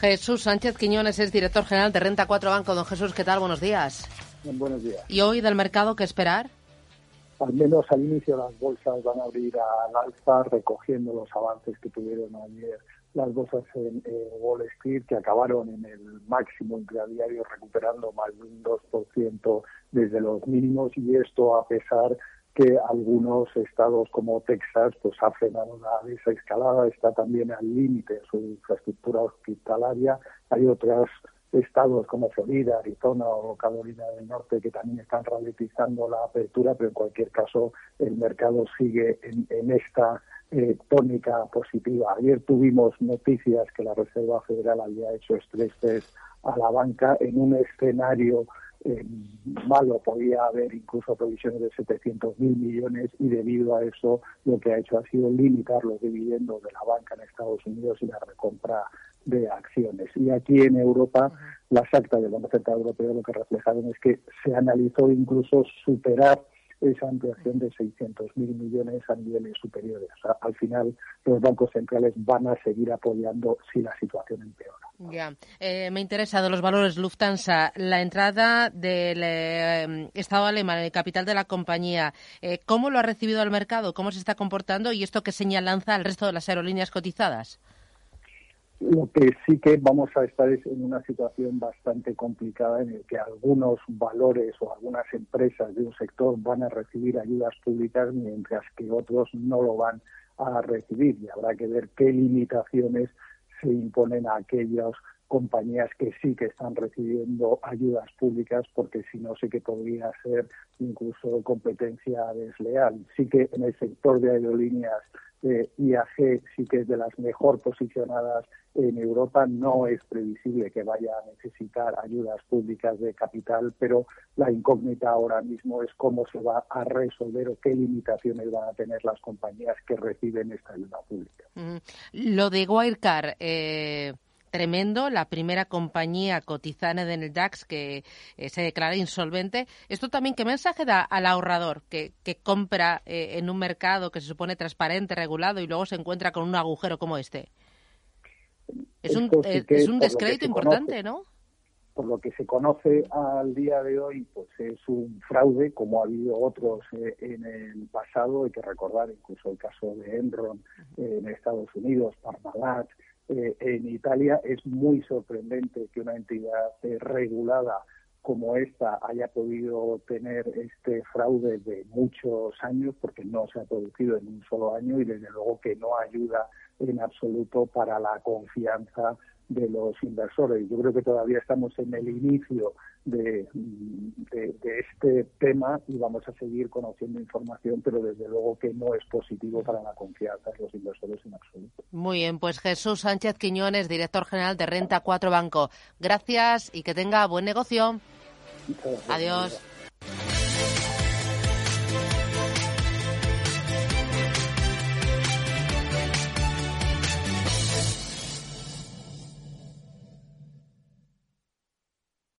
Jesús Sánchez Quiñones es director general de Renta 4 Banco. Don Jesús, ¿qué tal? Buenos días. Buenos días. ¿Y hoy del mercado qué esperar? Al menos al inicio las bolsas van a abrir al alza recogiendo los avances que tuvieron ayer las bolsas en, Wall Street que acabaron en el máximo intradiario recuperando más de un 2% desde los mínimos y esto a pesar que algunos estados como Texas pues ha frenado la desescalada, está también al límite de su infraestructura hospitalaria. Hay otros estados como Florida, Arizona o Carolina del Norte que también están ralentizando la apertura, pero en cualquier caso el mercado sigue en, esta eh, tónica positiva. Ayer tuvimos noticias que la Reserva Federal había hecho estrés a la banca en un escenario eh, malo podía haber incluso provisiones de 700 mil millones y debido a eso lo que ha hecho ha sido limitar los dividendos de la banca en Estados Unidos y la recompra de acciones. Y aquí en Europa, las actas del Banco Central Europeo lo que reflejaron es que se analizó incluso superar esa ampliación de 600.000 millones a niveles superiores. al final, los bancos centrales van a seguir apoyando si la situación empeora. Ya, eh, me interesa de los valores Lufthansa, la entrada del eh, Estado alemán, el capital de la compañía. Eh, ¿Cómo lo ha recibido el mercado? ¿Cómo se está comportando? ¿Y esto qué señal lanza al resto de las aerolíneas cotizadas? Lo que sí que vamos a estar es en una situación bastante complicada en el que algunos valores o algunas empresas de un sector van a recibir ayudas públicas mientras que otros no lo van a recibir. Y habrá que ver qué limitaciones se imponen a aquellas compañías que sí que están recibiendo ayudas públicas porque si no sé que podría ser incluso competencia desleal. Sí que en el sector de aerolíneas eh, IAG sí que es de las mejor posicionadas en Europa. No es previsible que vaya a necesitar ayudas públicas de capital, pero la incógnita ahora mismo es cómo se va a resolver o qué limitaciones van a tener las compañías que reciben esta ayuda pública. Lo de Wirecard. Eh tremendo, la primera compañía cotizada en el DAX que eh, se declara insolvente. ¿Esto también qué mensaje da al ahorrador que, compra eh, en un mercado que se supone transparente, regulado y luego se encuentra con un agujero como este? Es un, eh, es un descrédito importante, ¿no? Por lo que se conoce al día de hoy, pues es un fraude, como ha habido otros en el pasado. Hay que recordar incluso el caso de Enron en Estados Unidos, Parmalat, eh, en Italia es muy sorprendente que una entidad regulada como esta haya podido tener este fraude de muchos años, porque no se ha producido en un solo año y desde luego que no ayuda en absoluto para la confianza de los inversores. Yo creo que todavía estamos en el inicio de, este tema y vamos a seguir conociendo información, pero desde luego que no es positivo para la confianza de los inversores en absoluto. Muy bien, pues Jesús Sánchez Quiñones, director general de Renta 4 Banco. Gracias y que tenga buen negocio. Adiós.